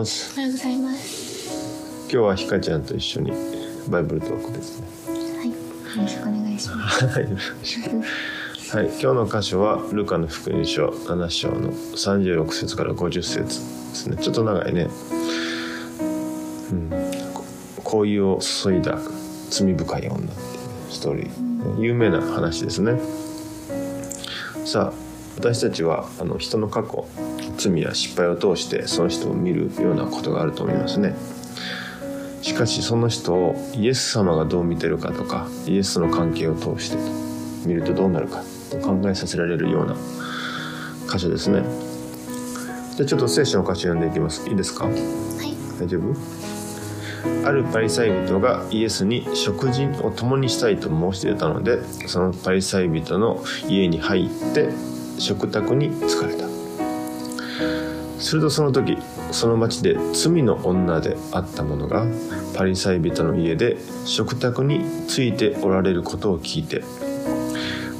ます。おはようございます。今日はひかちゃんと一緒にバイブルトークですね。はい、よろしくお願いします。はいはい、今日の箇所はルカの福音書7章の36節から50節ですね。ちょっと長いね。うん。ここういうを注いだ罪深い女っていうストーリー。有名な話ですね。さあ私たちはあの人の過去罪や失敗を通してその人を見るようなことがあると思いますね。しかしその人をイエス様がどう見てるかとかイエスとの関係を通して見るとどうなるかと考えさせられるような箇所ですね。じゃあちょっと聖書の箇所読んでいきます。いいですか？はい、大丈夫？あるパリサイ人がイエスに食事を共にしたいと申し出たのでそのパリサイ人の家に入って食卓に疲れたするとその時その町で罪の女であった者がパリサイ人の家で食卓についておられることを聞いて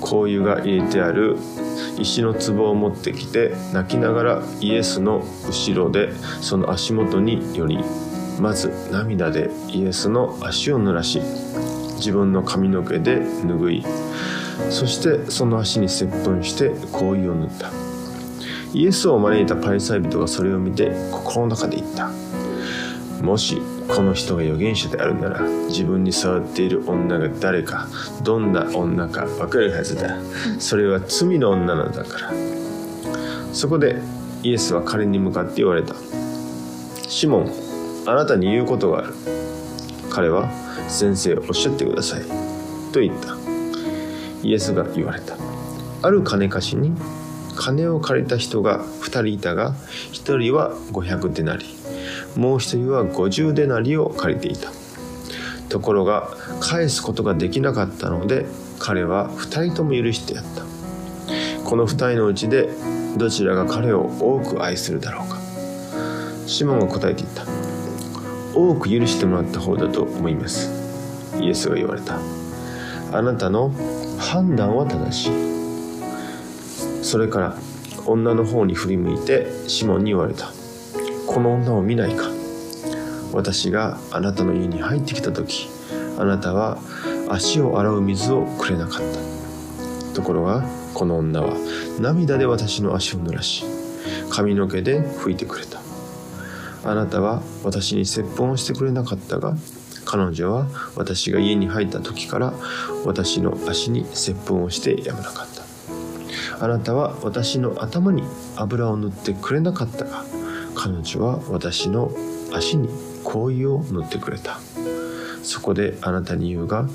香油が入れてある石の壺を持ってきて泣きながらイエスの後ろでその足元によりまず涙でイエスの足を濡らし自分の髪の毛で拭いそしてその足に接吻して香油を塗った。イエスを招いたパリサイ人がそれを見て心の中で言った。もしこの人が預言者であるなら自分に触っている女が誰かどんな女か分かるはずだ。それは罪の女なんだから。そこでイエスは彼に向かって言われた。シモンあなたに言うことがある。彼は先生おっしゃってください。と言った。イエスが言われた。ある金貸しに金を借りた人が2人いたが1人は500デナリもう1人は50デナリを借りていた。ところが返すことができなかったので彼は2人とも許してやった。この2人のうちでどちらが彼を多く愛するだろうか。シモンが答えていた。多く許してもらった方だと思います。イエスが言われた。あなたの判断は正しい。それから女の方に振り向いてシモンに言われた。この女を見ないか。私があなたの家に入ってきた時あなたは足を洗う水をくれなかった。ところがこの女は涙で私の足を濡らし髪の毛で拭いてくれた。あなたは私に接吻をしてくれなかったが彼女は私が家に入った時から私の足に接吻をしてやめなかった。あなたは私の頭に油を塗ってくれなかったが彼女は私の足に香油を塗ってくれた。そこであなたに言うが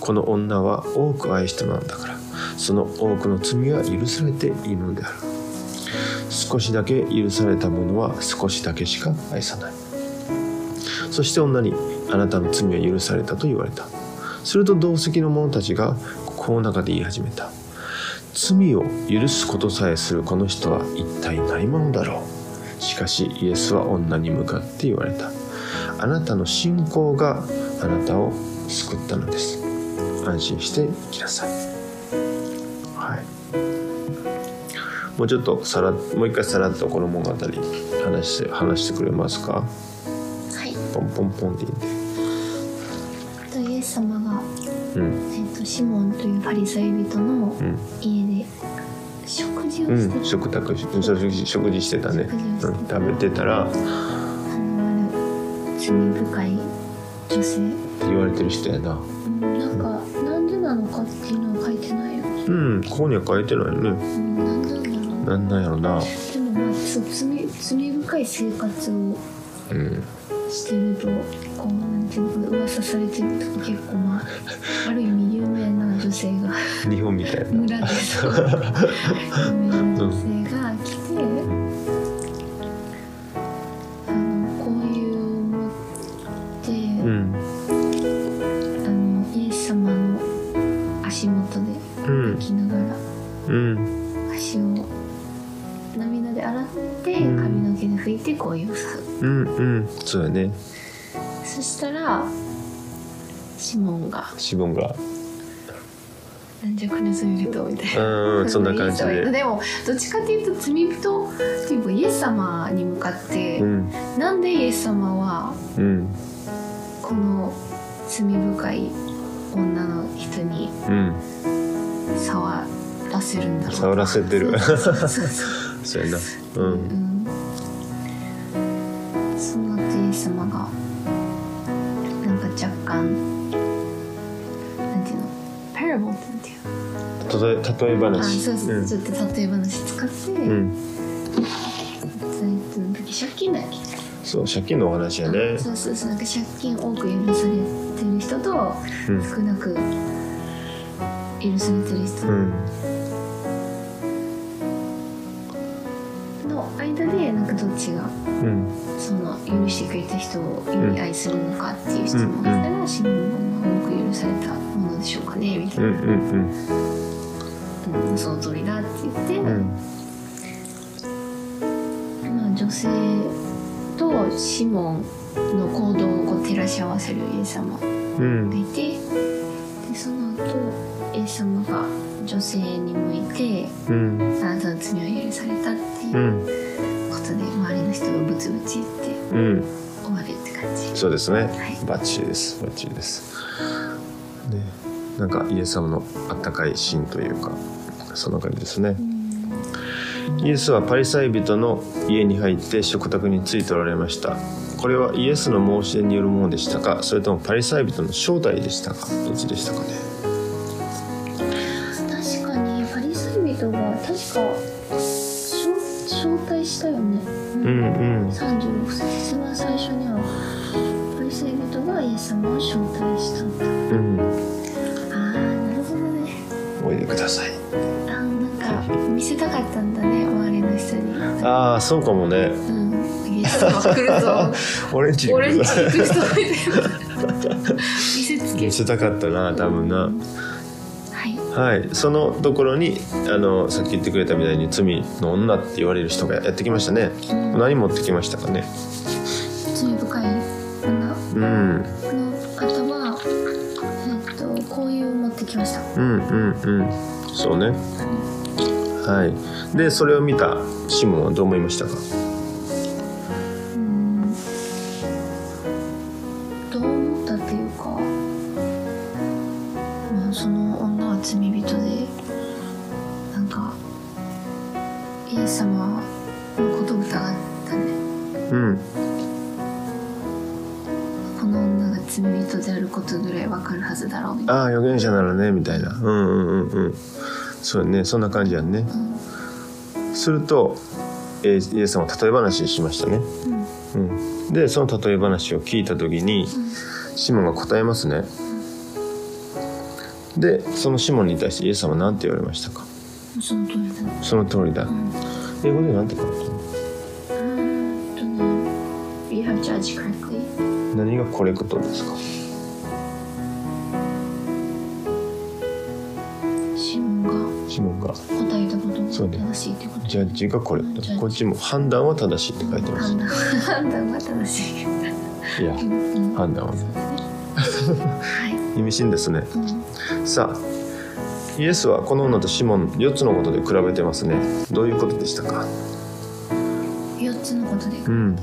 この女は多く愛したのだから。その多くの罪は許されているのである。少しだけ許された者は少しだけしか愛さない。そして女にあなたの罪は許されたと言われた。すると同席の者たちが心の中で言い始めた。罪を許すことさえするこの人は一体何者だろう。しかしイエスは女に向かって言われた。あなたの信仰があなたを救ったのです。安心して生きなさい。はい。もうちょっとさらもう一回さらっとこの物語話して話してくれますか？はい、ポンポンポンって言って。とイエス様が、うん。えっとシモンというパリサイ人のうん。家で食事をうしてん、食卓し食事食事してたね、食事をしてた。うん、食べてたらあの罪深い女性、言われてる人やな。うん、なんかなんでなのかっていうのは書いてないよね、うんここには書いてないね。うん、なんなんだろう。なんやろな。でもまあつ罪罪深い生活をうん。してるとこうなんていうのか噂されてると結構まあ ある意味有名な女性が 日本みたいな。村で。そ う有名な女性が来て、あのこういうを持って、うん。あのイエス様の足元でうん。歩きながらうん。足を涙で洗ってうん。髪の毛で拭いてこういうさうんうん。そうやね。そしたらシモンが。シボンが。なんじゃこの罪人みたいな。うんうんそんな感じで。でもどっちかっていうと罪人っていうかイエス様に向かって、うん。なんでイエス様はうん。この罪深い女の人にうん。触らせるんだろう触らせてる。そうやな。ううんん。その後イエス様がなんか若干パラボルっていうの例え例えあ話。そうそう、うんちょっと例え話使って、うん。借金だっけ？そう借金のお話やね。そうそうそうなんか借金多く許されてる人とうん。少なく許されてる人。うん。の間でなんかどっちがうん。その許してくれた人をより愛するのかっていう質問をしたら、シモンが多く許されたものでしょうかねみたいな、うんうんうん。その通りだって言って、うん。うんまあ、女性とシモンの行動をこう照らし合わせるイエス様うんがいてでその後イエス様が女性に向いてうん。あなたの罪は許されたっていううん。ことで周りの人がブツブツ言ってうん。終わるって感じ。そうですね。はい。バッチリです。バッチリです。ねなんかイエス様のあったかいシーンというかそんな感じですね。イエスはパリサイ人の家に入って食卓についておられました。これはイエスの申し出によるものでしたか？それともパリサイ人の正体でしたか？どっちでしたかね？ああそうかもね。うん。来るぞオレンジに俺んち行く人みたいな見せたかったな多分な。はい。はい。そのところにあのさっき言ってくれたみたいに罪の女って言われる人がやってきましたね。うん。何持ってきましたかね。罪深い女。うん。の方はえっとこういう持ってきました。うんうんうん。そうねはい。でそれを見たシモンはどう思いましたか？うん。どう思ったっていうかまあその女は罪人でなんかイエス様のことを疑ったね。うん。この女が罪人であることぐらいわかるはずだろうみたいな。ああ預言者ならねみたいな。うんうんうんうんそうやねそんな感じやんね。すると、えーイエス様は例え話しましたね。うん。うん。でその例え話を聞いた時にシモンが答えますね。でそのシモンに対してイエス様は何て言われましたか？うんその通りだ。ねその通りだ。うん英語で何て書いてある？うーんとね You have judged correctly 何がコレクトですか？ジャッジがコレクジャッジトこっちも判断は正しいって書いてます。判断は正しい。いやうん。判断は。ね。はい。意味深ですね。うん。さあイエスはこの女とシモン4つのことで比べてますね。どういうことでしたか？4つのことで、うん。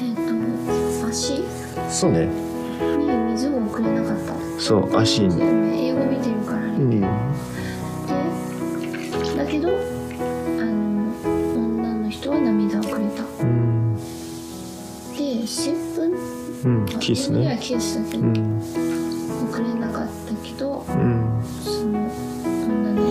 えっ、と足？そうね。に水をくれなかった。そう足に。英語見てるからね、うんどあの女の人は涙をくれた。うん、で接吻うん、キスね。キスだけど、うん。くれなかったけどうん。その女の方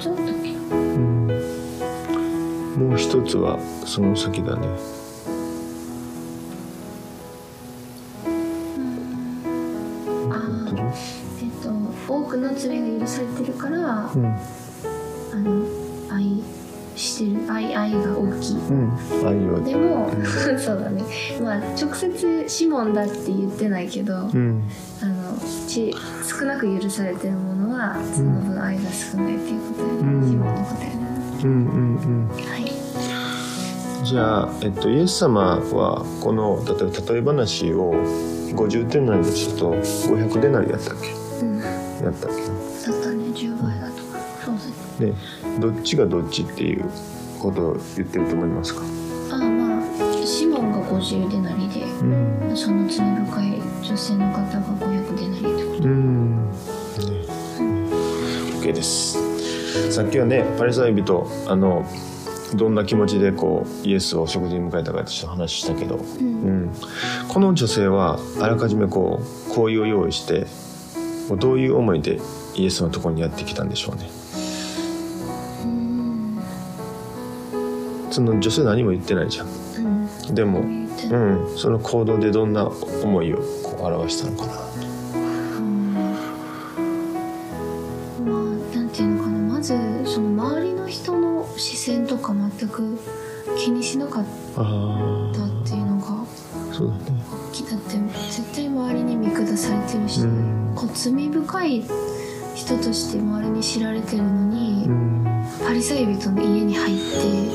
つあっけうん。もう一つはその先だね。あーえっと多くの罪が許されてるから、うん。あの愛ししてる愛愛が大きい。うん。愛をでも そうだね。まあ直接シモンだって言ってないけど、うん。あのち少なく許されてるものはその分愛が少ないっていうことやね、うん。のことやねうんうんうん。はい。じゃあ、えっと、イエス様はこの例えば例え話を50点なりとすると500デナリやったっけ？うん。だやったっったね。10倍だとかそうですけねどっちがどっちっていうことを言ってると思いますか？ああまあシモンが50デナリでうん。その罪深い女性の方が500デナリってことうん。ね OK です。さっきはねパリサイ人あのどんな気持ちでこうイエスを食事に迎えたかって話したけど、うん。うん、この女性はあらかじめこう香油を用意してどういう思いでイエスのところにやってきたんでしょうね。うん。その女性何も言ってないじゃん。うん。でも、うん、その行動でどんな思いをこう表したのかな人として周りに知られてるのに、うん。パリサイ人の家に入って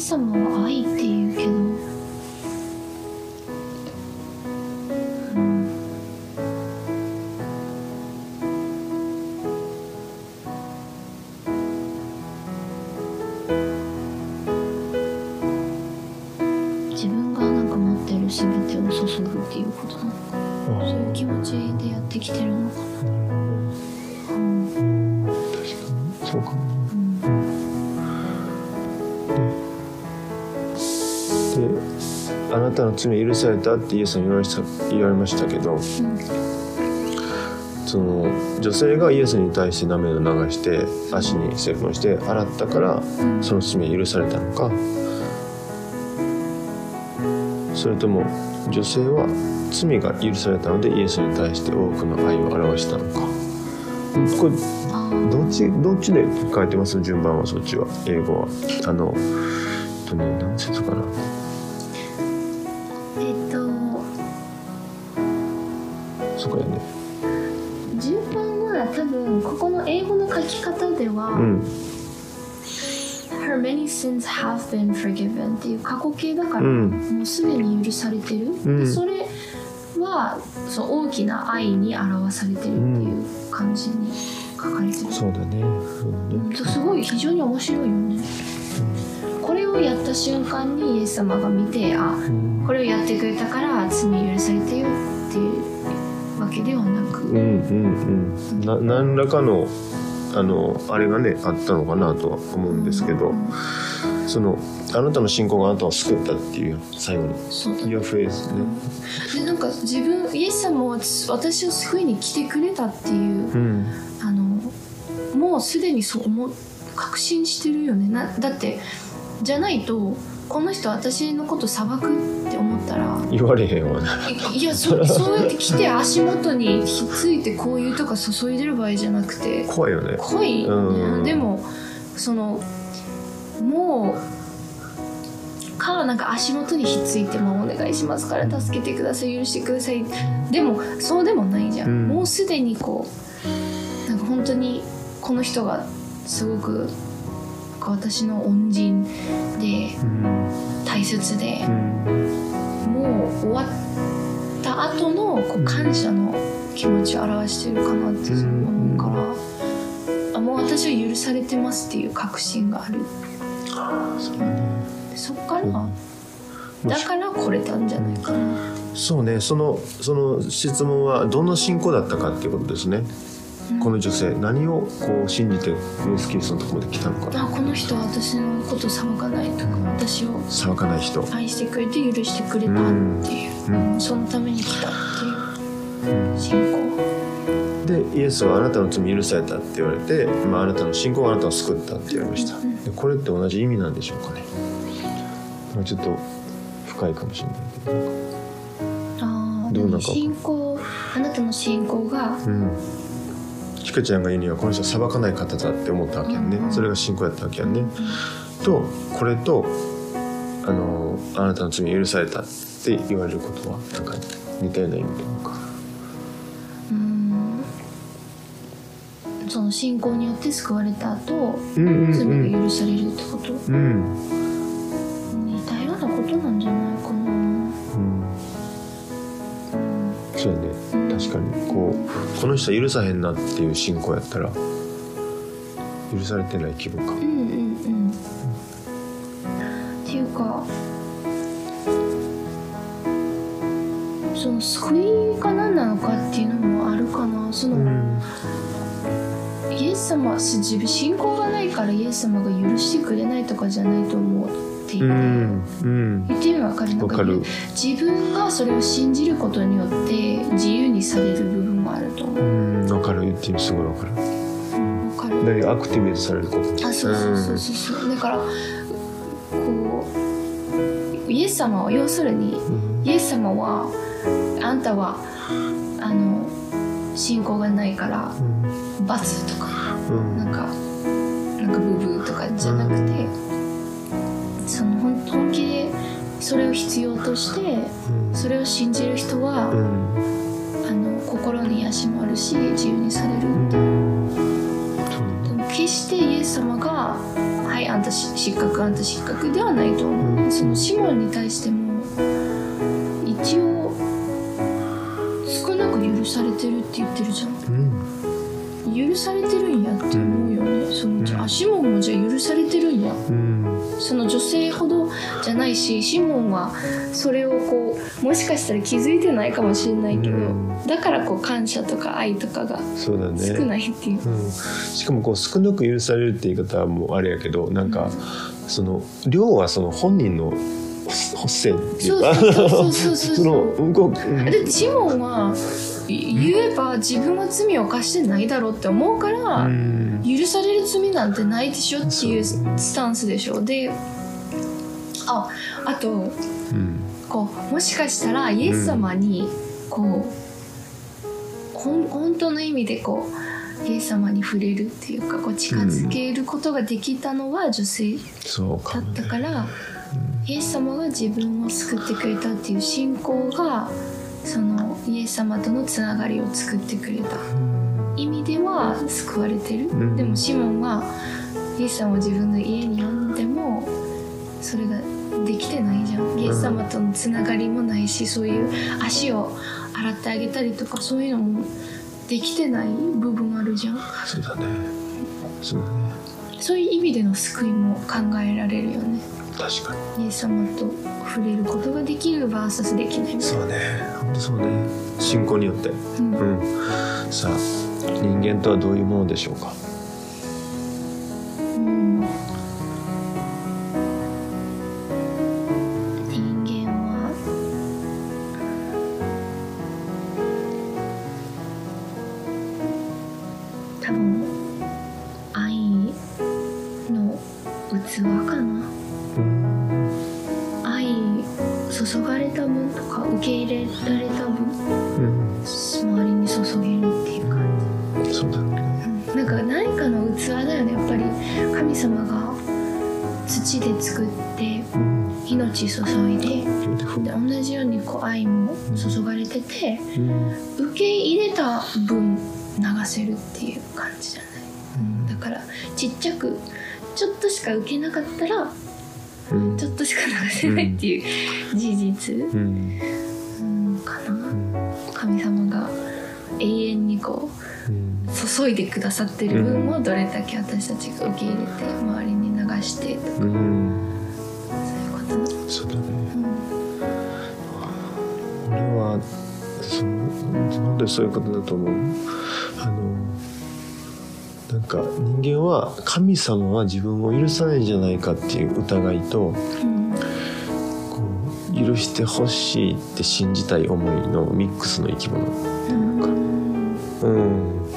そうだねイエたの罪許されたってイエスに言われ言われましたけどその女性がイエスに対して涙を流して足にセフンして洗ったからその罪許されたのか。それとも女性は罪が許されたのでイエスに対して多くの愛を表したのか。これどっちどっちで書いてます？順番はそっちは。英語は。あのえっとね何節かな。そうかよね。順番は多分ここの英語の書き方では、うん。Her many sins have been forgiven っていう過去形だから、うん。もうすでに許されてる、ん。でそれはそう大きな愛に表されてるっていう感じに書かれてる、そうだね。そうだね。うんすごい非常に面白いよね。これをやった瞬間にイエス様が見てあうん。これをやってくれたから罪許されてよっていうわけではなく、うんうんうん。な何らかのあのあれがねあったのかなとは思うんですけどうんそのあなたの信仰があなたを救ったっていう最後にそうだ Your faith ね。でなんか自分イエス様は私を救いに来てくれたっていううん。あのもうすでにそう思う確信してるよね。なだってじゃないとこの人私のこと裁くって思ったら言われへんわな。いいやそそうやって来て足元にひっついてこういうとか注いでる場合じゃなくて。怖いよね。濃い、うん。でもそのもうかなんか足元にひっついてもお願いしますから助けてください許してください。でもそうでもないじゃん、うん。もうすでにこうなんか本当にこの人がすごく私の恩人でうん大切でう、んもう終わった後のこう感謝の気持ちを表してるかなって思うから、ああもう私は許されてますっていう確信がある。ああそうそっから、だから来れたんじゃないかな。そうねそのその質問はどの信仰だったかっていうことですね、この女性何をこう信じてイエス・キリストのところまで来たのかあこの人は私のこと裁かないとか。私を裁かない人。愛してくれて許してくれたっていう、うん。そのために来たっていう信仰。でイエスはあなたの罪許されたって言われて、まあ、あなたの信仰があなたを救ったって言われました。うんでこれって同じ意味なんでしょうかね、まあ、ちょっと深いかもしれないけど。ああでもどうなんか信仰あなたの信仰がうんちかちゃんが言うにはこの人は裁かない方だって思ったわけやんね、うん。うんそれが信仰やったわけやんね、とこれとあのあなたの罪許されたって言われることはなんか似たような意味でなんか。うん。その信仰によって救われた後うんうん罪うん。が許されるってこと、うんこの人は許さへんなっていう信仰やったら許されてない気分か。うんうんうん。っていうかその救いが何なのかっていうのもあるかな。その、ん。イエス様は自分信仰がないからイエス様が許してくれないとかじゃないと思っていて、うんうん。言ってみれば分かる？なんか自分がそれを信じることによって自由にされる部分もあると思う。うんわかる。言ってみすごいわかる。分かる。何アクティベートされること？あそうそうそうそう。そうだからこうイエス様は要するにうん。イエス様はあんたはあの信仰がないから罰とかうん。なんかなんかブーブーとかじゃなくて、その本本気でそれを必要としてうん。それを信じる人は、心に癒しもあるし自由にされる、でも決してイエス様が「はいあんたし失格あんた失格」ではないと思う、うん。そのシモンに対しても一応少なく許されてるって言ってるじゃん。うん。許されてるんやって思うよね、そのじゃうん。あシモンもじゃあ許されてるんや。うんその女性ほどじゃないしシモンはそれをこうもしかしたら気づいてないかもしれないけど、うん。だからこう感謝とか愛とかが少ないっていう、うん、しかもこう少なく許されるって言い方はもうあれやけどなんか、その量はその本人の発生っていうか。そうそうそうそうそうその向こう、うんだってシモンはい言えば自分は罪を犯してないだろうって思うから、うん。許される罪なんてないでしょっていうスタンスでしょ。でああとうん。こうもしかしたらイエス様にこう、本当の意味でこうイエス様に触れるっていうかこう近づけることができたのは女性だったから、イエス様が自分を救ってくれたっていう信仰がそのイエス様とのつながりを作ってくれた。意味では救われてる、ん。でもシモンはイエス様を自分の家に呼んでもそれができてないじゃん。イエス様とのつながりもないしそういう足を洗ってあげたりとかそういうのもできてない部分あるじゃん。そうだね。そうだねそういう意味での救いも考えられるよね。確かに。イエス様と触れることができる VS できない。そうねそうね。信仰によって。な、うん。うん。さあ人間とはどういうものでしょうか？うん人間は多分愛の器かな。愛注がれた分とか受け入れられた分うん。周りに注げるっていう感じ。そうだろうねなんか何かの器だよね。やっぱり神様が土で作ってうん。命注いでで同じようにこう愛も注がれててうん。受け入れた分流せるっていう感じじゃない、うん、だからちっちゃくちょっとしか受けなかったらうん。ちょっとしか流せないっていう事実、うん神様が永遠にこう注いでくださってる分をどれだけ私たちが受け入れて周りに流してとか。うん。そういうこと。なそうだね。うん。俺はそう本当にそういうことだと思う。あのなんか人間は神様は自分を許さないんじゃないかっていう疑いとうん許してほしいって信じたい思いのミックスの生き物。うん。うん。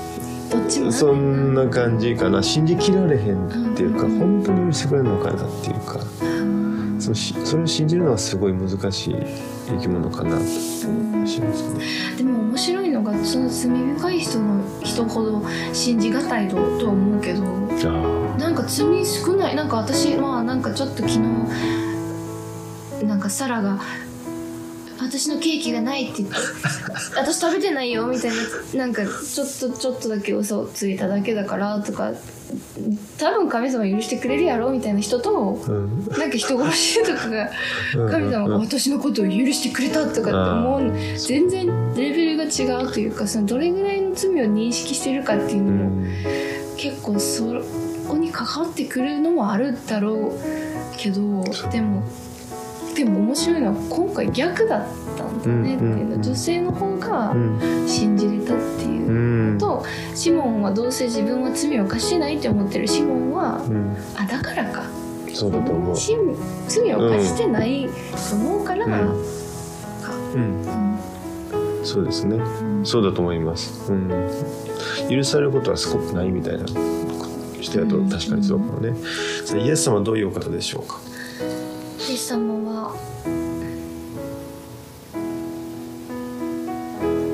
どっちもある。そんな感じかな。信じきられへんっていうかうん。本当に許してくれるのかなっていうか。うんそのしそれを信じるのはすごい難しい生き物かなとしますね。でも面白いのがその罪深い人の人ほど信じがたいととは思うけどあ。なんか罪少ないなんか私はなんかちょっと昨日なんかサラが「私のケーキがない」って言って「私食べてないよ」みたいななんかちょっとちょっとだけ嘘をついただけだからとか多分神様許してくれるやろみたいな人とあうん。なんか人殺しとかがうん。神様が私のことを許してくれたとかって思う全然レベルが違うというかそのどれぐらいの罪を認識してるかっていううのもん。結構そこに関わってくるのもあるだろうけどでもでも面白いのは今回逆だったんだねっていう女性の方がうん信じれたっていううん。と。シモンはどうせ自分は罪を犯してないって思ってるシモンはうん。あだからか。そうだと思う。し罪を犯してないと思うから、うん。かうん。うん。そうですね。うん。そうだと思います。うん、許されることはすごくないみたいな人やとうん確かにそうかもね。イエス様はどういうお方でしょうか？様は。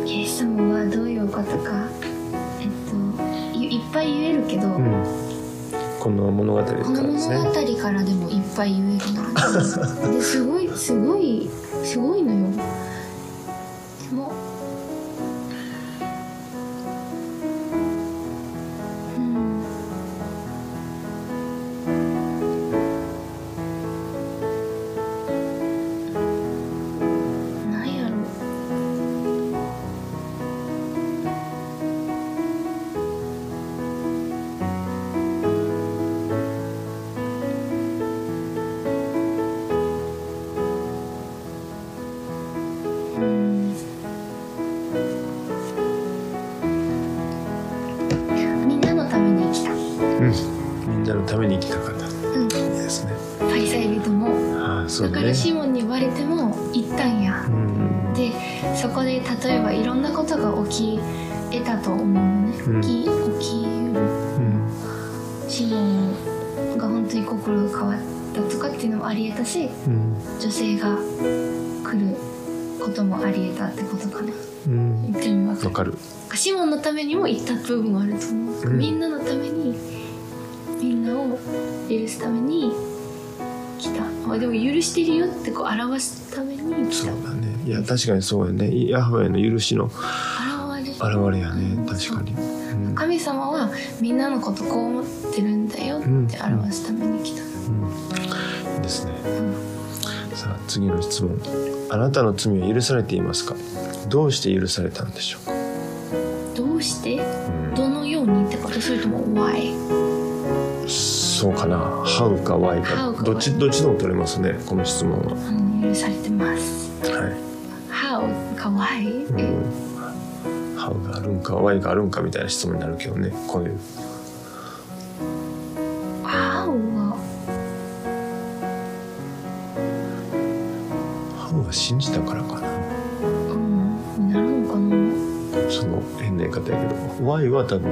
イエス様はどういうお方か。えっといいっぱい言えるけど、うん、この物語かこのらです物語ね。からでもいっぱい言えるな。ですごいすごいすごいのよ。でもそこで例えばいろんなことが起き得たと思うのね、うん。起き起きうるうん、シモンが本当に心が変わったとかっていうのもあり得たしうん、女性が来ることもあり得たってことかな。うん、言ってみます。わかる。シモンのためにも行った部分はあると思う、うん。みんなのためにみんなを許すために来た。あでも許してるよってこう表すために来た。そうだね。いや、確かにそうやね。ヤハウェの許しの現れやね。確かに。うん、神様はみんなのことこう思ってるんだよって表すために来た、うん、いいですね。うんさあ、次の質問。あなたの罪は許されていますか？どうして許されたんでしょう？か。どうして？うんどのようにってこと？それとも why そうかな。How か Why か。どっちどっちでも取れますね。この質問は。うん許されてますうん。How があるんか Why があるんかみたいな質問になるけどね。こういう。how は How は信じたからかな。うんなるのかなその変な言い方やけど。Why は多分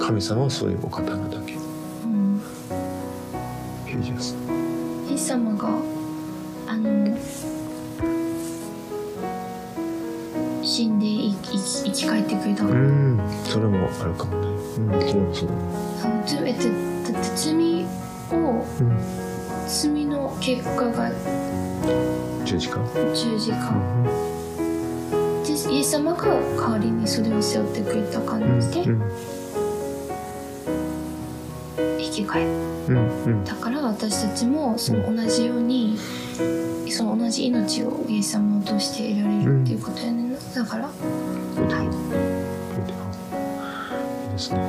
神様はそういうお方なだけ。うんヘイジャス。イエス様が生き返ってくれたうん。それもあるかもね。うん。それもそうだね。あの罪だってだって罪をうん。罪の結果が十字架。十字架うん。でイエス様が代わりにそれを背負ってくれた感じでうん。生き返っうん。うん。たから私たちもその同じようにその同じ命をイエス様を通して得られるっていうことやねんな。だからはいですね。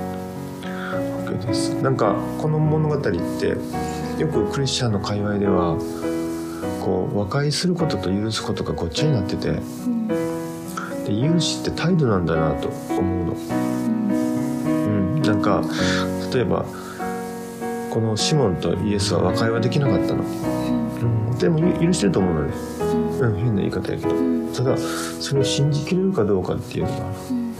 OK です。なんかこの物語ってよくクリスチャンの界隈ではこう和解することと許すことがごっちゃになっててうんで許しって態度なんだなと思うの。うん、なんか例えばこのシモンとイエスは和解はできなかったの、うん、でもゆ許してると思うのね、うん、変な言い方やけど。うん。ただそれを信じきれるかどうかっていうのがうん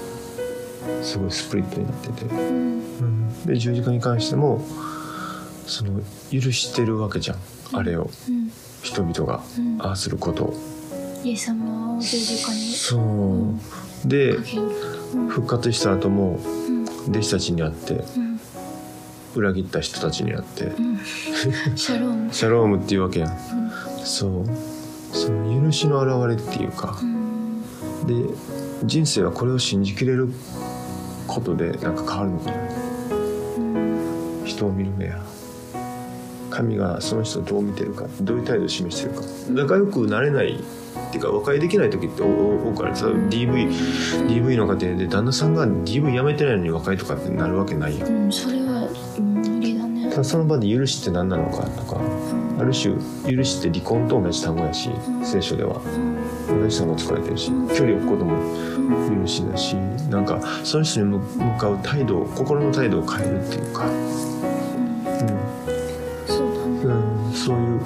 すごいスプリットになってて、うん。うん、で十字架に関してもその許してるわけじゃん。あれを。うん。人々がうん。ああすること。をイエス様を十字架にそう。で復活した後もうん。弟子たちに会ってうん裏切った人たちに会って。うん。シャローム。シャロームっていうわけや。んう。んそうその許しの表れっていうか。うん。で人生はこれを信じきれることでなんか変わるのかな。うん。人を見る目や。神がその人をどう見てるか。どういう態度を示してるか。仲良くなれないっていうか和解できない時って多多くある。さ DV, DV の家庭で旦那さんが DV やめてないのに和解とかってなるわけないやん。うんその場で許しって何なのかとかある種許しって離婚と同じ単語やし聖書では。うん。同じ単語使われてるし距離を置くこともうん。許しだしなんかその人に向向かう態度を心の態度を変えるっていうか、そうんうん、そういう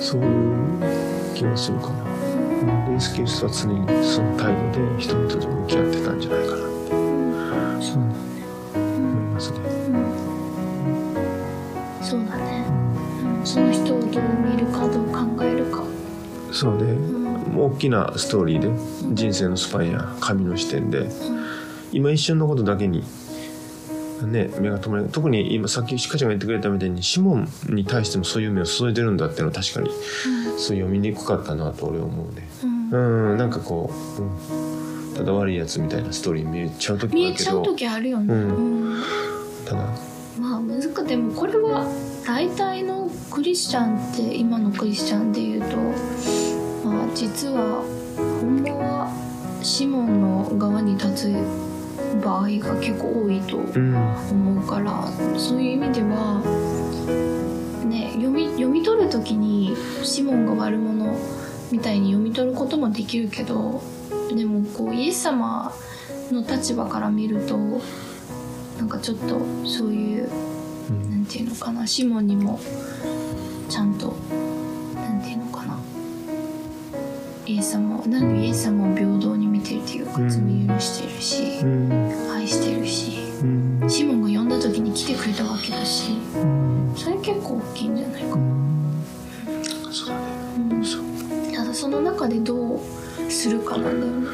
そういう気がするかな。イスキリストは常にその態度で人々と向き合ってたんじゃないかなって。そうの人をどう見るかどう考えるか。そうね、ん。大きなストーリーで人生のスパンや神の視点で。今一瞬のことだけにね目が止まる。特に今さっきシカちゃんが言ってくれたみたいにシモンに対してもそういう目を注いでるんだっていうのは確かにそう読みにくかったなと俺は思うね。うん。うんなんかこう、うん、ただ悪いやつみたいなストーリーに見えちゃう時も見えちゃうあるけど時あるよね、うん。うん。ただ。まあ難しくでもこれは大体のクリスチャンって今のクリスチャンでいうと、まあ、実はほんまはシモンの側に立つ場合が結構多いとうん思うからそういう意味では、ね、読み読み取る時にシモンが悪者みたいに読み取ることもできるけどでもこうイエス様の立場から見るとなんかちょっとそういううん。なんていうのかなシモンにもちゃんとなんていうのかな。イエス様をなんでイエス様を平等に見てるっていうかうん罪許してるしうん。愛してるしうん。シモンが呼んだ時に来てくれたわけだしうん。それ結構大きいんじゃないかう、ん。そうだね。う。ん。そうただその中でどうするかなんだよね、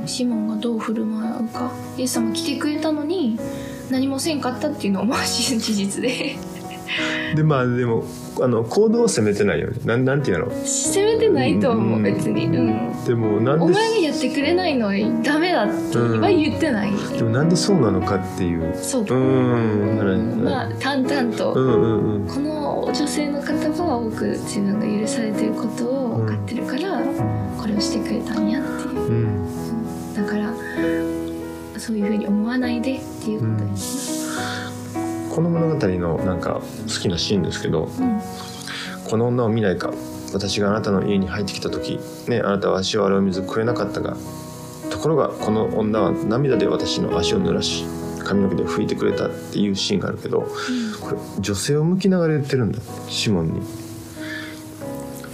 うん、シモンがどう振る舞うか。イエス様来てくれたのに何もせんかったっていうのはまあ事実で でまあでもあの行動を責めてないよね。なんなんていうの？責めてないと思う、うん。別に、うん、でもなんでお前がやってくれないのはダメだっては言ってない、でもなんでそうなのかっていう。そう。う、ん。うんまあ淡々と、うんうんうん。この女性の方は多く自分が許されてることを分かってるから、これをしてくれたんやっていう。うん。だからそういうふうに思わないでっていうことですこの物語のなんか好きなシーンですけどね。この女を見ないか私があなたの家に入ってきた時ねあなたは足を洗う水くれなかったがところがこの女は涙で私の足を濡らし髪の毛で拭いてくれたっていうシーンがあるけどこれ女性を向きながら言ってるんだシモンに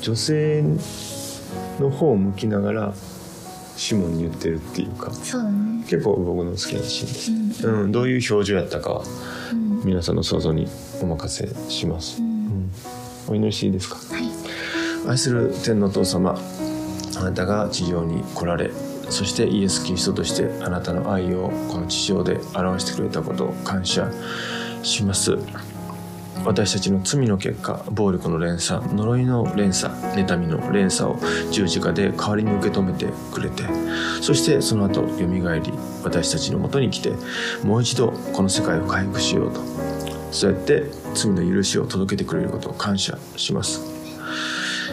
女性の方を向きながらシモンに言ってるっていうかそうだね。結構僕の好きなシーンです、うんうん、どういう表情やったか皆さんの想像にお任せします、ううん。ん、お祈りしていいですか？はい。愛する天のお父様あなたが地上に来られそしてイエス・キリストとしてあなたの愛をこの地上で表してくれたことを感謝します。私たちの罪の結果暴力の連鎖呪いの連鎖妬みの連鎖を十字架で代わりに受け止めてくれてそしてその後よみがえり私たちのもとに来てもう一度この世界を回復しようとそうやって罪の許しを届けてくれることを感謝します。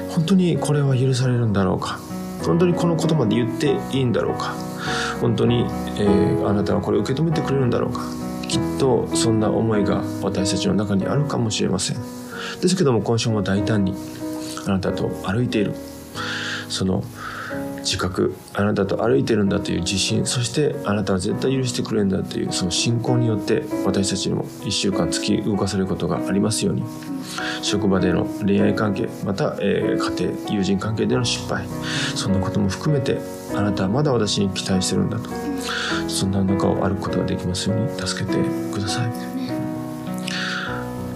本当にこれは許されるんだろうか？本当にこの言葉で言っていいんだろうか？本当に、えーあなたはこれを受け止めてくれるんだろうか？きっとそんな思いが私たちの中にあるかもしれません。ですけども今週も大胆にあなたと歩いている。その自覚あなたと歩いてるんだという自信そしてあなたは絶対許してくれるんだというその信仰によって私たちにも1週間突き動かされることがありますように。職場での恋愛関係また、えー家庭友人関係での失敗そんなことも含めてあなたはまだ私に期待してるんだと。そんな中を歩くことができますように助けてください。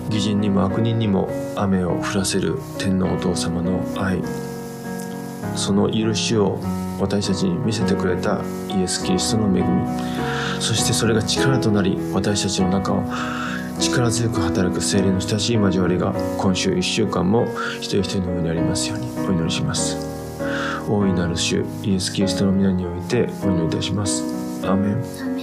義人にも悪人にも雨を降らせる天皇お父様の愛その許しを私たちに見せてくれたイエス・キリストの恵み。そしてそれが力となり私たちの中を力強く働く精霊の親しい交わりが今週1週間も一人一人の上にありますようにお祈りします。大いなる主イエス・キリストの皆においてお祈りいたします。アーメン。